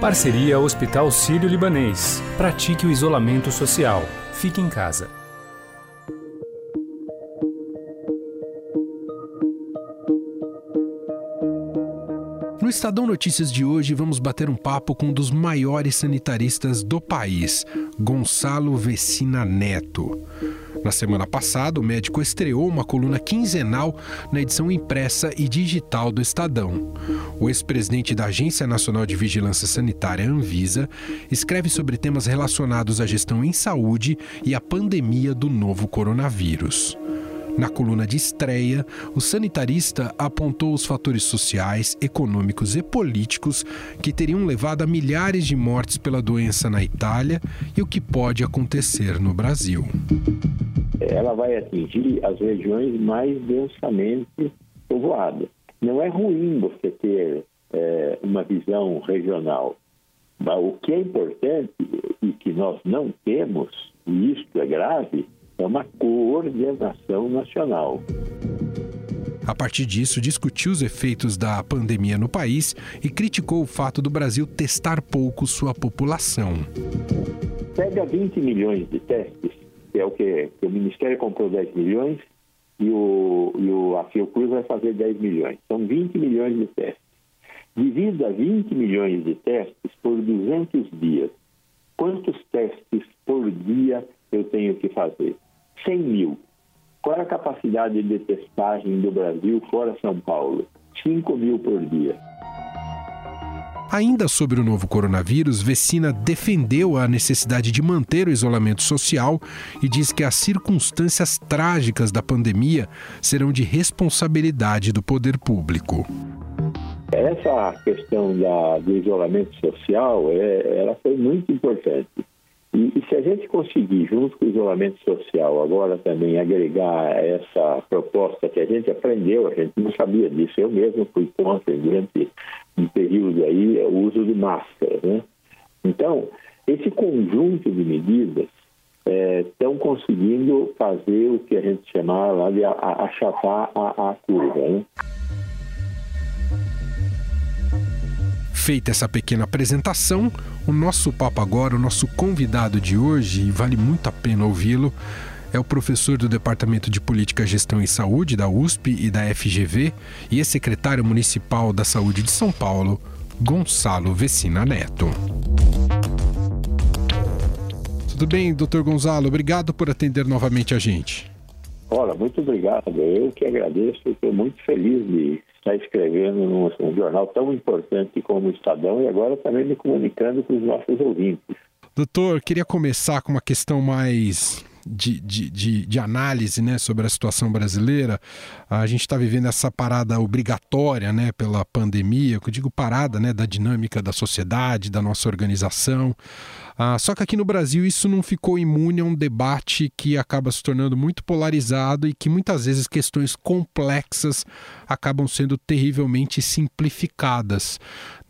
Parceria Hospital Sírio-Libanês. Pratique o isolamento social. Fique em casa. No Estadão Notícias de hoje, vamos bater um papo com um dos maiores sanitaristas do país, Gonçalo Vecina Neto. Na semana passada, o médico estreou uma coluna quinzenal na edição impressa e digital do Estadão. O ex-presidente da Agência Nacional de Vigilância Sanitária, Anvisa, escreve sobre temas relacionados à gestão em saúde e à pandemia do novo coronavírus. Na coluna de estreia, o sanitarista apontou os fatores sociais, econômicos e políticos que teriam levado a milhares de mortes pela doença na Itália e o que pode acontecer no Brasil. Ela vai atingir as regiões mais densamente povoadas. Não é ruim você ter é, uma visão regional. Mas o que é importante e que nós não temos, e isto é grave, é uma coordenação nacional. A partir disso, discutiu os efeitos da pandemia no país e criticou o fato do Brasil testar pouco sua população. Pega 20 milhões de testes, que é o que, o Ministério comprou 10 milhões e, o, e o, a Fiocruz vai fazer 10 milhões. São 20 milhões de testes. Divida 20 milhões de testes por 200 dias. Quantos testes por dia eu tenho que fazer? Capacidade de testagem do Brasil fora São Paulo? 5 mil por dia. Ainda sobre o novo coronavírus, Vecina defendeu a necessidade de manter o isolamento social e diz que as circunstâncias trágicas da pandemia serão de responsabilidade do poder público. Essa questão da, do isolamento social, é, ela foi muito importante. E, e, se a gente conseguir, junto com o isolamento social, agora também agregar essa proposta que a gente aprendeu, a gente não sabia disso, eu mesmo fui contra durante um período aí o uso de máscaras, né? Então, esse conjunto de medidas estão é, conseguindo fazer o que a gente chamava lá de achatar a, a curva, né? Feita essa pequena apresentação, o nosso papo agora, o nosso convidado de hoje, e vale muito a pena ouvi-lo, é o professor do Departamento de Política, Gestão e Saúde da USP e da FGV e ex-secretário municipal da Saúde de São Paulo, Gonçalo Vecina Neto. Tudo bem, doutor Gonzalo? Obrigado por atender novamente a gente. Olha, muito obrigado. Eu que agradeço. Estou muito feliz de estar escrevendo num, jornal tão importante como o Estadão e agora também me comunicando com os nossos ouvintes. Doutor, queria começar com uma questão mais de, de, de, de, análise né, sobre a situação brasileira. A gente está vivendo essa parada obrigatória né, pela pandemia, eu digo parada né, da dinâmica da sociedade, da nossa organização. Ah, só que aqui no Brasil isso não ficou imune a um debate que acaba se tornando muito polarizado e que muitas vezes questões complexas acabam sendo terrivelmente simplificadas.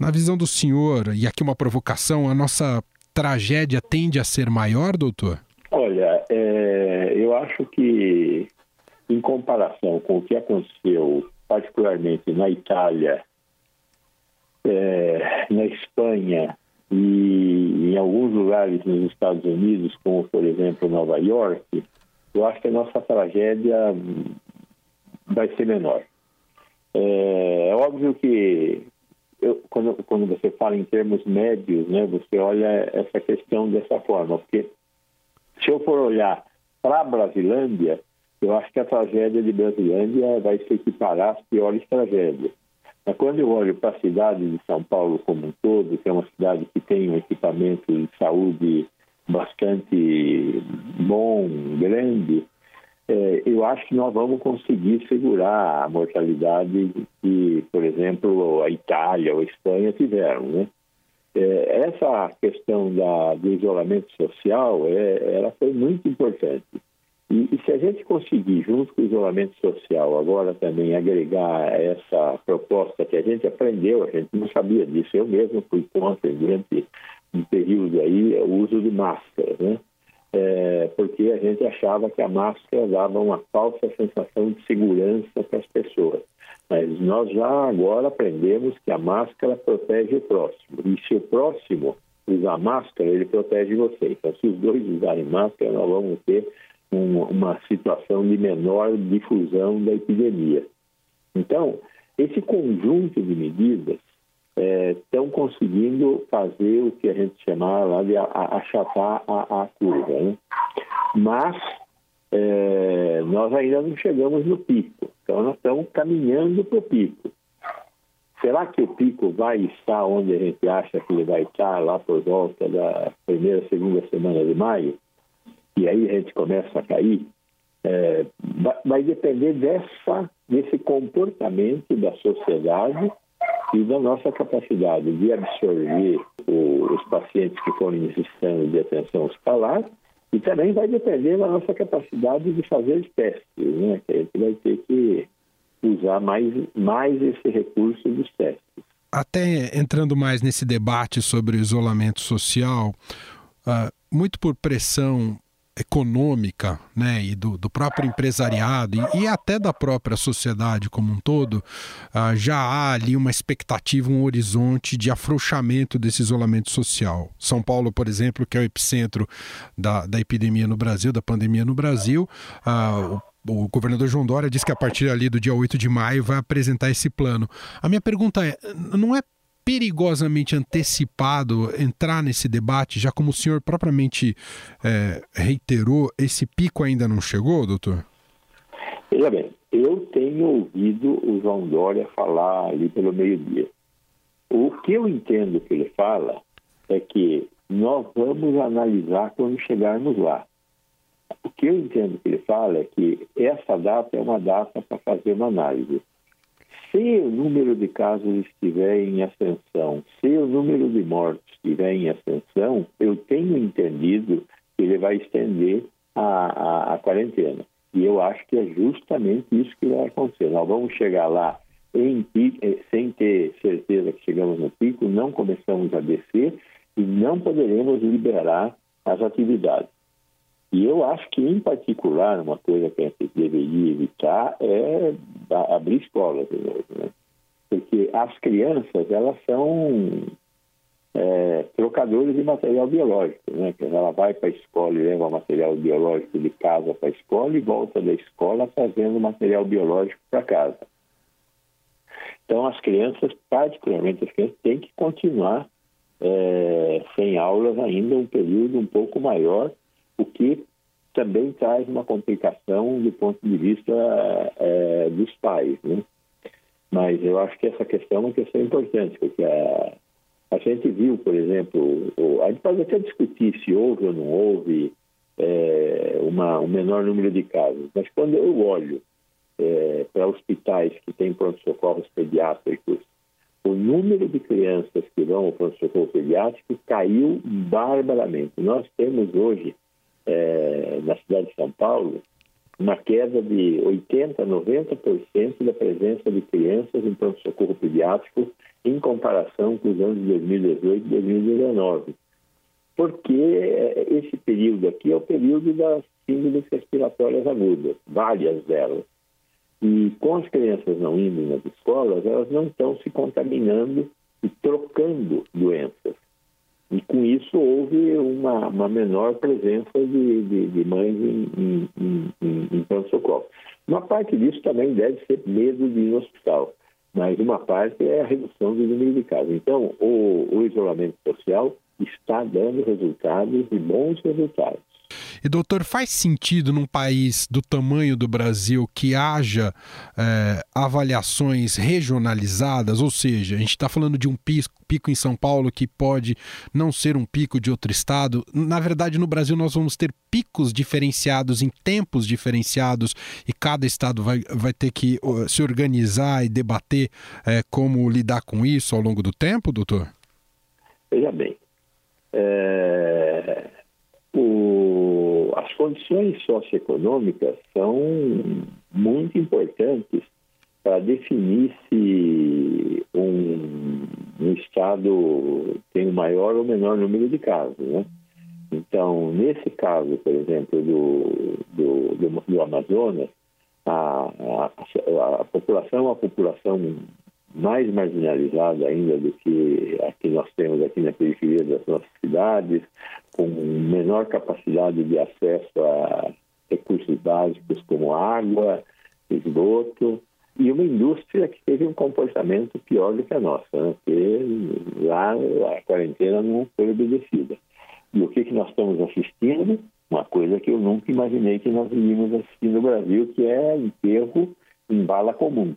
Na visão do senhor, e aqui uma provocação, a nossa tragédia tende a ser maior, doutor? Olha, é, eu acho que, em comparação com o que aconteceu, particularmente na Itália, é, na Espanha e em alguns lugares nos Estados Unidos, como por exemplo Nova York, eu acho que a nossa tragédia vai ser menor. É, é óbvio que eu, quando, quando você fala em termos médios, né, você olha essa questão dessa forma, porque se eu for olhar para a Brasilândia, eu acho que a tragédia de Brasilândia vai se equiparar às piores tragédias. Mas quando eu olho para a cidade de São Paulo como um todo, que é uma cidade que tem um equipamento de saúde bastante bom, grande, é, eu acho que nós vamos conseguir segurar a mortalidade que, por exemplo, a Itália ou a Espanha tiveram, né? É, essa questão da, do isolamento social, é, ela foi muito importante. E, e, se a gente conseguir, junto com o isolamento social, agora também agregar essa proposta que a gente aprendeu, a gente não sabia disso, eu mesmo fui contra durante um período aí o uso de máscara, né? É, porque a gente achava que a máscara dava uma falsa sensação de segurança para as pessoas. Mas nós já agora aprendemos que a máscara protege o próximo. E se o próximo usar máscara, ele protege você. Então, se os dois usarem máscara, nós vamos ter um, uma situação de menor difusão da epidemia. Então, esse conjunto de medidas estão é, conseguindo fazer o que a gente chamava lá de achatar a, a curva. Né? Mas é, nós ainda não chegamos no pico. Então, nós estamos caminhando para o pico. Será que o pico vai estar onde a gente acha que ele vai estar, lá por volta da primeira, segunda semana de maio? E aí a gente começa a cair? É, vai depender dessa, desse comportamento da sociedade e da nossa capacidade de absorver o, os pacientes que forem necessitando de atenção hospitalar e também vai depender da nossa capacidade de fazer testes, né? que a gente vai ter que usar mais, mais esse recurso dos testes. Até entrando mais nesse debate sobre o isolamento social, uh, muito por pressão econômica né, e do, do próprio empresariado e, e, até da própria sociedade como um todo, uh, já há ali uma expectativa, um horizonte de afrouxamento desse isolamento social. São Paulo, por exemplo, que é o epicentro da, da epidemia no Brasil, da pandemia no Brasil, uh, o o governador João Dória disse que a partir ali do dia 8 de maio vai apresentar esse plano. A minha pergunta é: não é perigosamente antecipado entrar nesse debate, já como o senhor propriamente é, reiterou, esse pico ainda não chegou, doutor? Veja bem, eu tenho ouvido o João Dória falar ali pelo meio-dia. O que eu entendo que ele fala é que nós vamos analisar quando chegarmos lá. O que eu entendo que ele fala é que essa data é uma data para fazer uma análise. Se o número de casos estiver em ascensão, se o número de mortes estiver em ascensão, eu tenho entendido que ele vai estender a, a, a quarentena. E eu acho que é justamente isso que vai acontecer. Nós vamos chegar lá em, eh, sem ter certeza que chegamos no pico, não começamos a descer e não poderemos liberar as atividades. E eu acho que, em particular, uma coisa que a gente deveria evitar é abrir escolas de novo, né? Porque as crianças, elas são é, trocadores de material biológico, né? Ela vai para a escola e leva material biológico de casa para a escola e volta da escola trazendo material biológico para casa. Então, as crianças, particularmente as crianças, têm que continuar é, sem aulas ainda um período um pouco maior o que também traz uma complicação do ponto de vista é, dos pais, né? Mas eu acho que essa questão é uma questão importante, porque a, a gente viu, por exemplo, o, a gente pode até discutir se houve ou não houve é, uma, um menor número de casos, mas quando eu olho é, para hospitais que têm pronto-socorros pediátricos, o número de crianças que vão ao pronto-socorro pediátrico caiu barbaramente. Nós temos hoje é, na cidade de São Paulo, uma queda de 80%, 90% da presença de crianças em pronto-socorro pediátrico em comparação com os anos de 2018 e 2019. Porque é, esse período aqui é o período das síndromes respiratórias agudas, várias delas. E com as crianças não indo nas escolas, elas não estão se contaminando e trocando doenças. E com isso houve uma, uma menor presença de, de, de mães em, em, em, em pronto-socorro. Uma parte disso também deve ser medo de ir no hospital, mas uma parte é a redução do número de casos. Então, o, o isolamento social está dando resultados e bons resultados. E, doutor, faz sentido num país do tamanho do Brasil que haja é, avaliações regionalizadas? Ou seja, a gente está falando de um pico, em São Paulo que pode não ser um pico de outro estado. Na verdade, no Brasil, nós vamos ter picos diferenciados em tempos diferenciados e cada estado vai, vai ter que se organizar e debater é, como lidar com isso ao longo do tempo, doutor? Veja bem. É... O as condições socioeconômicas são muito importantes para definir se um, um estado tem o maior ou menor número de casos. Né? Então, nesse caso, por exemplo, do, do, do, do Amazonas, a, a, a população é uma população mais marginalizada ainda do que a que nós temos aqui na periferia das nossas cidades, com menor capacidade de acesso a recursos básicos como água, esgoto, e uma indústria que teve um comportamento pior do que a nossa, né? porque lá a quarentena não foi obedecida. E o que, que nós estamos assistindo? Uma coisa que eu nunca imaginei que nós iríamos assistir no Brasil, que é enterro em bala comum.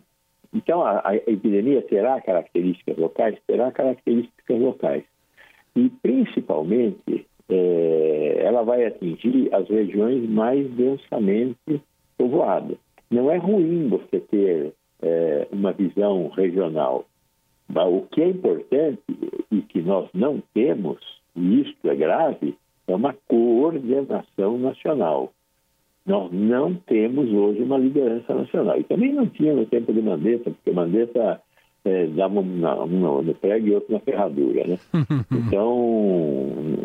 Então, a, a epidemia terá características locais? Terá características locais. E, principalmente, é, ela vai atingir as regiões mais densamente povoadas. Não é ruim você ter é, uma visão regional. Mas o que é importante e que nós não temos, e isto é grave, é uma coordenação nacional. Nós não temos hoje uma liderança nacional. E também não tinha no tempo de Mandetta, porque Mandetta é, dava um, um no prego e outro na ferradura. Né? então,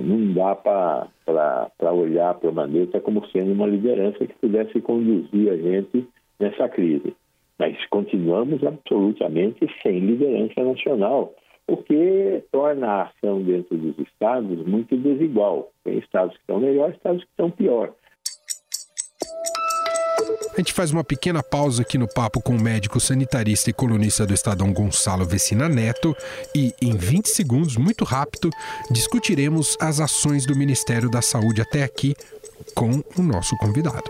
não dá para olhar para o Mandetta como sendo uma liderança que pudesse conduzir a gente nessa crise. Mas continuamos absolutamente sem liderança nacional, o que torna a ação dentro dos estados muito desigual. Tem estados que estão melhor, estados que estão pior. A gente faz uma pequena pausa aqui no papo com o médico sanitarista e colunista do Estadão Gonçalo Vecina Neto e, em 20 segundos, muito rápido, discutiremos as ações do Ministério da Saúde até aqui com o nosso convidado.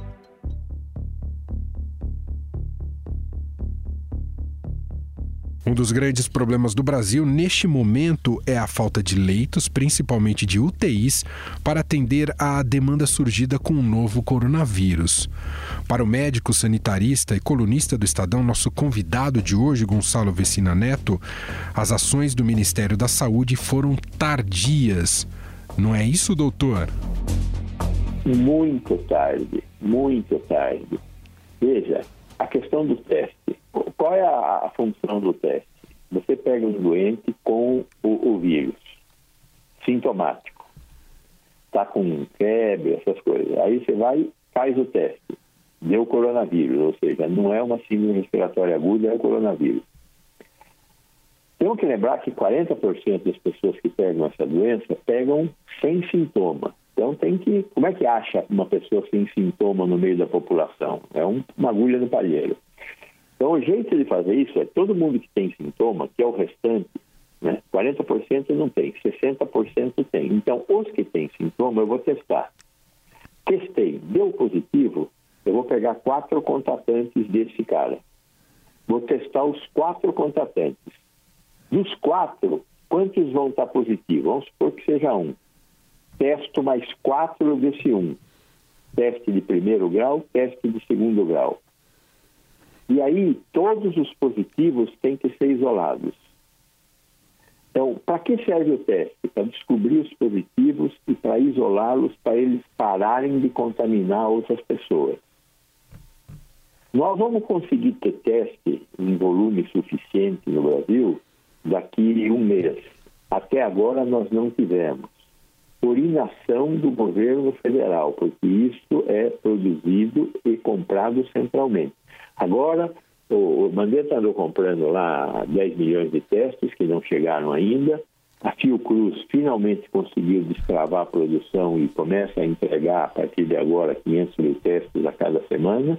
Um dos grandes problemas do Brasil neste momento é a falta de leitos, principalmente de UTIs, para atender à demanda surgida com o novo coronavírus. Para o médico sanitarista e colunista do Estadão, nosso convidado de hoje, Gonçalo Vecina Neto, as ações do Ministério da Saúde foram tardias. Não é isso, doutor? Muito tarde, muito tarde. Veja, a questão do teste qual é a, a função do teste? Você pega um doente com o, o vírus, sintomático, está com febre, essas coisas. Aí você vai faz o teste, deu coronavírus, ou seja, não é uma síndrome respiratória aguda, é o coronavírus. Temos que lembrar que 40% das pessoas que pegam essa doença pegam sem sintoma. Então tem que. Como é que acha uma pessoa sem sintoma no meio da população? É um, uma agulha no palheiro. Então, o jeito de fazer isso é todo mundo que tem sintoma, que é o restante, né? 40% não tem, 60% tem. Então, os que têm sintoma, eu vou testar. Testei, deu positivo, eu vou pegar quatro contatantes desse cara. Vou testar os quatro contatantes. Dos quatro, quantos vão estar positivos? Vamos supor que seja um. Testo mais quatro desse um. Teste de primeiro grau, teste de segundo grau. E aí, todos os positivos têm que ser isolados. Então, para que serve o teste? Para descobrir os positivos e para isolá-los, para eles pararem de contaminar outras pessoas. Nós vamos conseguir ter teste em volume suficiente no Brasil daqui a um mês. Até agora nós não tivemos. Por inação do governo federal, porque isso é produzido e comprado centralmente. Agora, o, Mandetta andou comprando lá 10 milhões de testes que não chegaram ainda. A Fiocruz finalmente conseguiu destravar a produção e começa a entregar a partir de agora 500 mil testes a cada semana.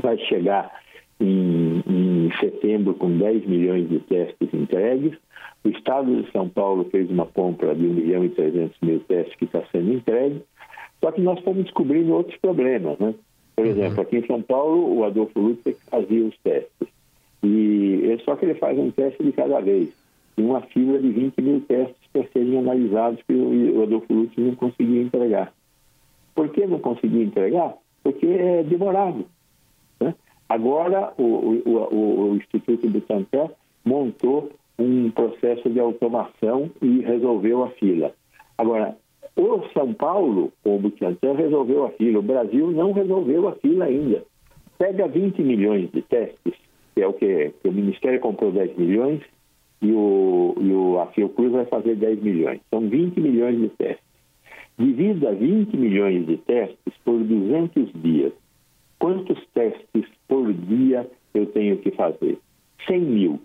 Vai chegar em, em setembro com 10 milhões de testes entregues. O Estado de São Paulo fez uma compra de 1 milhão e 300 mil testes que está sendo entregue. Só que nós fomos descobrindo outros problemas, né? Por exemplo, uhum. aqui em São Paulo, o Adolfo Lutz fazia os testes. E só que ele faz um teste de cada vez. Tem uma fila de 20 mil testes para serem analisados que o Adolfo Lutz não conseguia entregar. Por que não conseguia entregar? Porque é demorado. Agora, o, o, o, Instituto Butantan montou um processo de automação e resolveu a fila. Agora, o Paulo, com o Butantan, resolveu a fila. O Brasil não resolveu a fila ainda. Pega 20 milhões de testes, que é o que, que o Ministério comprou 10 milhões, e, o, e o, a Fiocruz vai fazer 10 milhões. São 20 milhões de testes. Divida 20 milhões de testes por 200 dias. Quantos testes por dia eu tenho que fazer? 100 mil.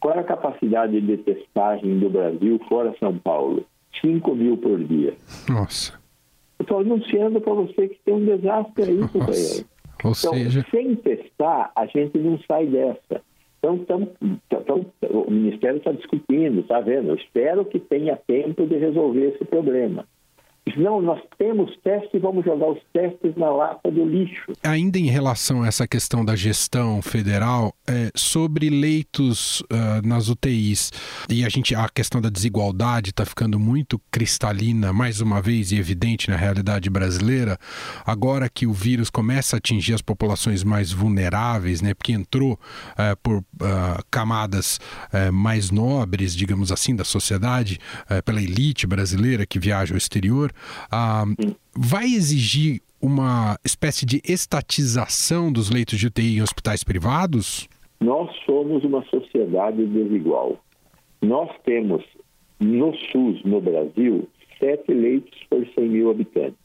Qual é a capacidade de testagem do Brasil fora São Paulo? 5 mil por dia. Nossa. Estou anunciando para você que tem um desastre aí, companheiro. Ou Então, seja, sem testar, a gente não sai dessa. Então, tamo, tamo, o Ministério está discutindo, está vendo? Eu espero que tenha tempo de resolver esse problema. Não, nós temos testes e vamos jogar os testes na lata do lixo. ainda em relação a essa questão da gestão federal, é, sobre leitos ah, nas UTIs, e a gente a questão da desigualdade está ficando muito cristalina, mais uma vez, e evidente na realidade brasileira, agora que o vírus começa a atingir as populações mais vulneráveis, né, porque entrou eh, por ah, camadas mais nobres, digamos assim, da sociedade, pela elite brasileira que viaja ao exterior, ah, vai exigir uma espécie de estatização dos leitos de UTI em hospitais privados? Nós somos uma sociedade desigual. Nós temos no SUS, no Brasil, sete leitos por 100 mil habitantes.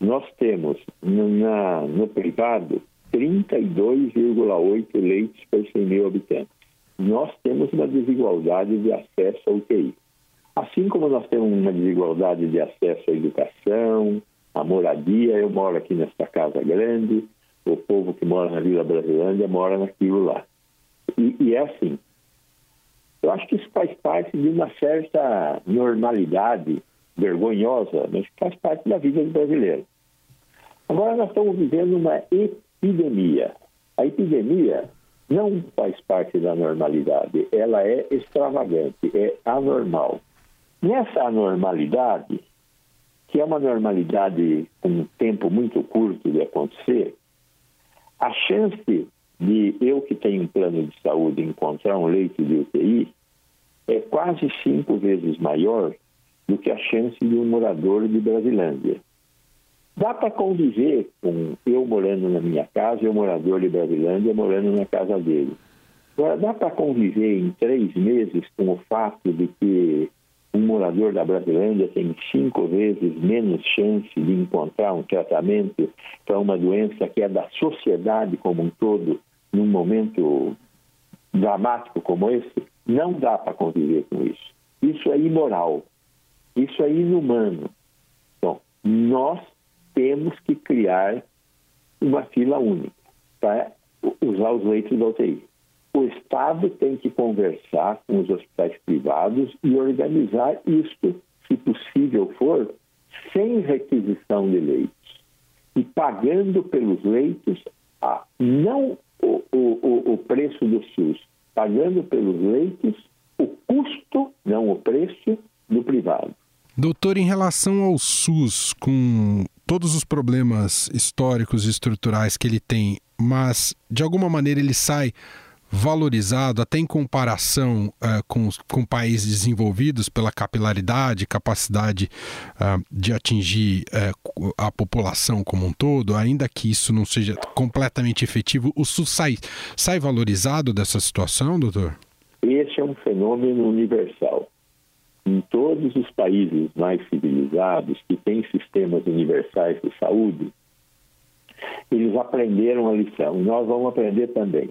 Nós temos no, na, no privado 32,8 leitos por 100 mil habitantes. Nós temos uma desigualdade de acesso à UTI. Assim como nós temos uma desigualdade de acesso à educação, à moradia, eu moro aqui nesta casa grande, o povo que mora na Vila Brasilândia mora naquilo lá. E, e é assim. Eu acho que isso faz parte de uma certa normalidade vergonhosa, mas faz parte da vida do brasileiro. Agora nós estamos vivendo uma epidemia. A epidemia não faz parte da normalidade, ela é extravagante, é anormal. Nessa anormalidade, que é uma normalidade com um tempo muito curto de acontecer, a chance de eu que tenho um plano de saúde encontrar um leito de UTI é quase cinco vezes maior do que a chance de um morador de Brasilândia. Dá para conviver com eu morando na minha casa e o morador de Brasilândia morando na casa dele. Agora, dá para conviver em três meses com o fato de que um morador da Brasilândia tem cinco vezes menos chance de encontrar um tratamento para uma doença que é da sociedade como um todo, num momento dramático como esse? Não dá para conviver com isso. Isso é imoral. Isso é inumano. Bom, nós temos que criar uma fila única para usar os leitos da UTI. O Estado tem que conversar com os hospitais privados e organizar isto, se possível for, sem requisição de leitos e pagando pelos leitos a, não o, o, o preço do SUS, pagando pelos leitos o custo, não o preço, do privado. Doutor, em relação ao SUS, com todos os problemas históricos e estruturais que ele tem, mas de alguma maneira ele sai valorizado até em comparação uh, com, com países desenvolvidos pela capilaridade, capacidade uh, de atingir uh, a população como um todo, ainda que isso não seja completamente efetivo, o SUS sai, sai valorizado dessa situação, doutor? Esse é um fenômeno universal. Em todos os países mais civilizados que têm sistemas universais de saúde, eles aprenderam a lição. Nós vamos aprender também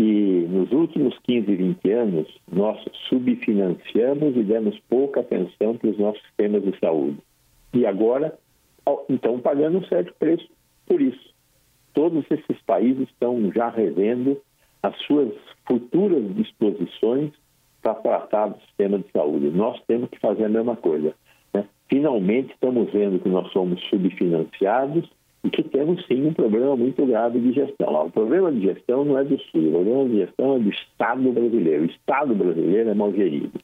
que nos últimos 15, 20 anos nós subfinanciamos e demos pouca atenção para os nossos sistemas de saúde. E agora, então, pagando um certo preço por isso. Todos esses países estão já revendo as suas futuras disposições para tratar do sistema de saúde. Nós temos que fazer a mesma coisa. Né? Finalmente, estamos vendo que nós somos subfinanciados e que temos sim um problema muito grave de gestão. O problema de gestão não é do SUS, o problema de gestão é do Estado brasileiro. O Estado brasileiro é mal gerido.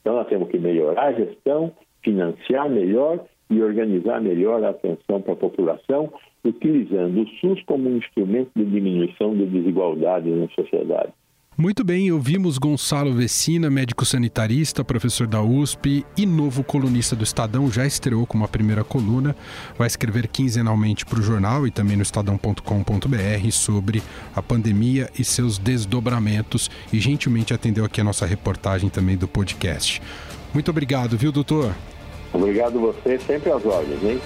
Então nós temos que melhorar a gestão, financiar melhor e organizar melhor a atenção para a população, utilizando o SUS como um instrumento de diminuição de desigualdade na sociedade. Muito bem, ouvimos Gonçalo Vecina, médico sanitarista, professor da USP e novo colunista do Estadão, já estreou com uma primeira coluna, vai escrever quinzenalmente para o jornal e também no estadão.com.br sobre a pandemia e seus desdobramentos e gentilmente atendeu aqui a nossa reportagem também do podcast. Muito obrigado, viu, doutor? Obrigado você, sempre às ordens, hein?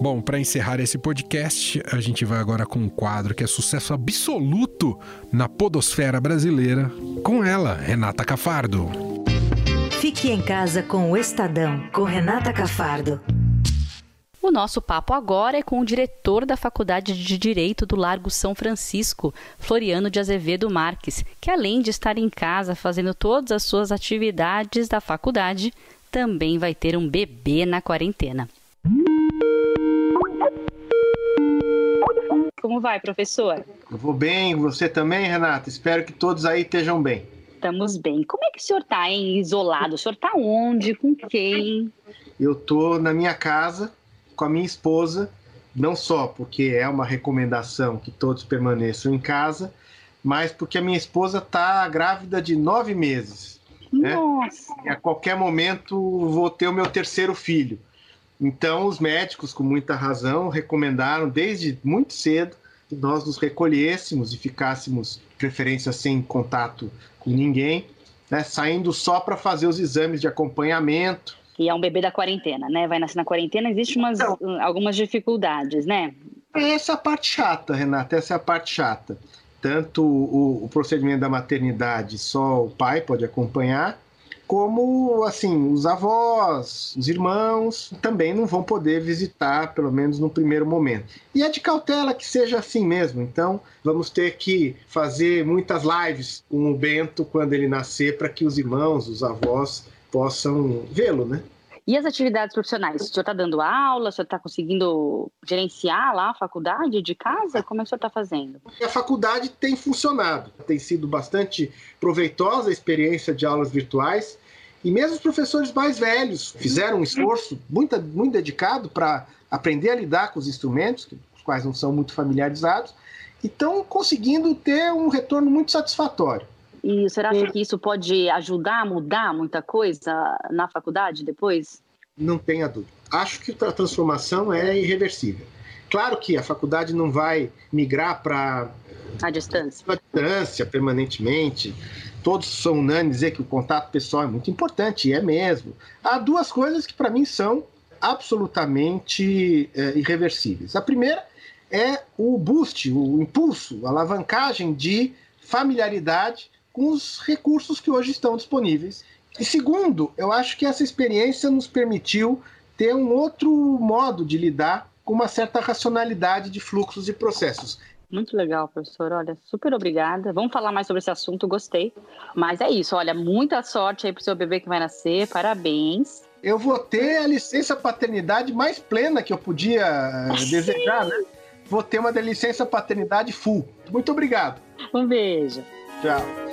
Bom, para encerrar esse podcast, a gente vai agora com um quadro que é sucesso absoluto na podosfera brasileira, com ela, Renata Cafardo. Fique em casa com o Estadão, com Renata Cafardo. O nosso papo agora é com o diretor da Faculdade de Direito do Largo São Francisco, Floriano de Azevedo Marques, que além de estar em casa fazendo todas as suas atividades da faculdade, também vai ter um bebê na quarentena. Como vai, professor? Eu vou bem, você também, Renata? Espero que todos aí estejam bem. Estamos bem. Como é que o senhor está, Isolado? O senhor está onde? Com quem? Eu estou na minha casa, com a minha esposa, não só porque é uma recomendação que todos permaneçam em casa, mas porque a minha esposa está grávida de nove meses. Né? Nossa! Né? E a qualquer momento vou ter o meu terceiro filho. Então, os médicos, com muita razão, recomendaram desde muito cedo que nós nos recolhêssemos e ficássemos, preferência, sem contato com ninguém, né, saindo só para fazer os exames de acompanhamento. E é um bebê da quarentena, né? Vai nascer na quarentena, existem umas, então, algumas dificuldades, né? Essa é a parte chata, Renata, essa é a parte chata. Tanto o, o procedimento da maternidade, só o pai pode acompanhar, como assim os avós, os irmãos também não vão poder visitar, pelo menos no primeiro momento. E é de cautela que seja assim mesmo. Então vamos ter que fazer muitas lives com o Bento quando ele nascer para que os irmãos, os avós possam vê-lo, né? E as atividades profissionais? O senhor está dando aula? O senhor está conseguindo gerenciar lá a faculdade de casa? Como é que o senhor está fazendo? A faculdade tem funcionado. Tem sido bastante proveitosa a experiência de aulas virtuais. E mesmo os professores mais velhos fizeram um esforço muito, muito dedicado para aprender a lidar com os instrumentos, os quais não são muito familiarizados, e estão conseguindo ter um retorno muito satisfatório. E senhor acha que isso pode ajudar a mudar muita coisa na faculdade depois? Não tenha dúvida. Acho que a transformação é irreversível. Claro que a faculdade não vai migrar para a distância. A distância permanentemente. Todos são unânimes dizer que o contato pessoal é muito importante, e é mesmo. Há duas coisas que para mim são absolutamente é, irreversíveis. A primeira é o boost, o impulso, a alavancagem de familiaridade com os recursos que hoje estão disponíveis. E segundo, eu acho que essa experiência nos permitiu ter um outro modo de lidar com uma certa racionalidade de fluxos e processos. Muito legal, professor. Olha, super obrigada. Vamos falar mais sobre esse assunto, gostei. Mas é isso, olha, muita sorte aí pro seu bebê que vai nascer. Parabéns. Eu vou ter a licença paternidade mais plena que eu podia eh, desejar, né? Vou ter uma licença paternidade full. Muito obrigado. Um beijo. Tchau.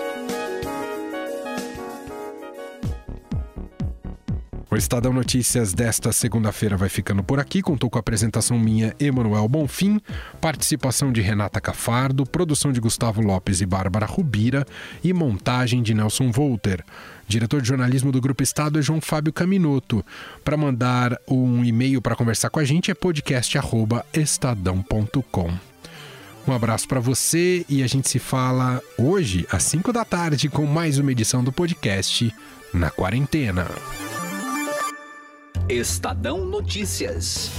O Estadão Notícias desta segunda-feira vai ficando por aqui. Contou com a apresentação minha, Emanuel Bonfim, participação de Renata Cafardo, produção de Gustavo Lopes e Bárbara Rubira e montagem de Nelson Volter. Diretor de jornalismo do Grupo Estado é João Fábio Caminoto. Para mandar um e-mail para conversar com a gente é podcast@estadão.com. Um abraço para você e a gente se fala hoje às 5 da tarde com mais uma edição do podcast Na Quarentena. Estadão Notícias.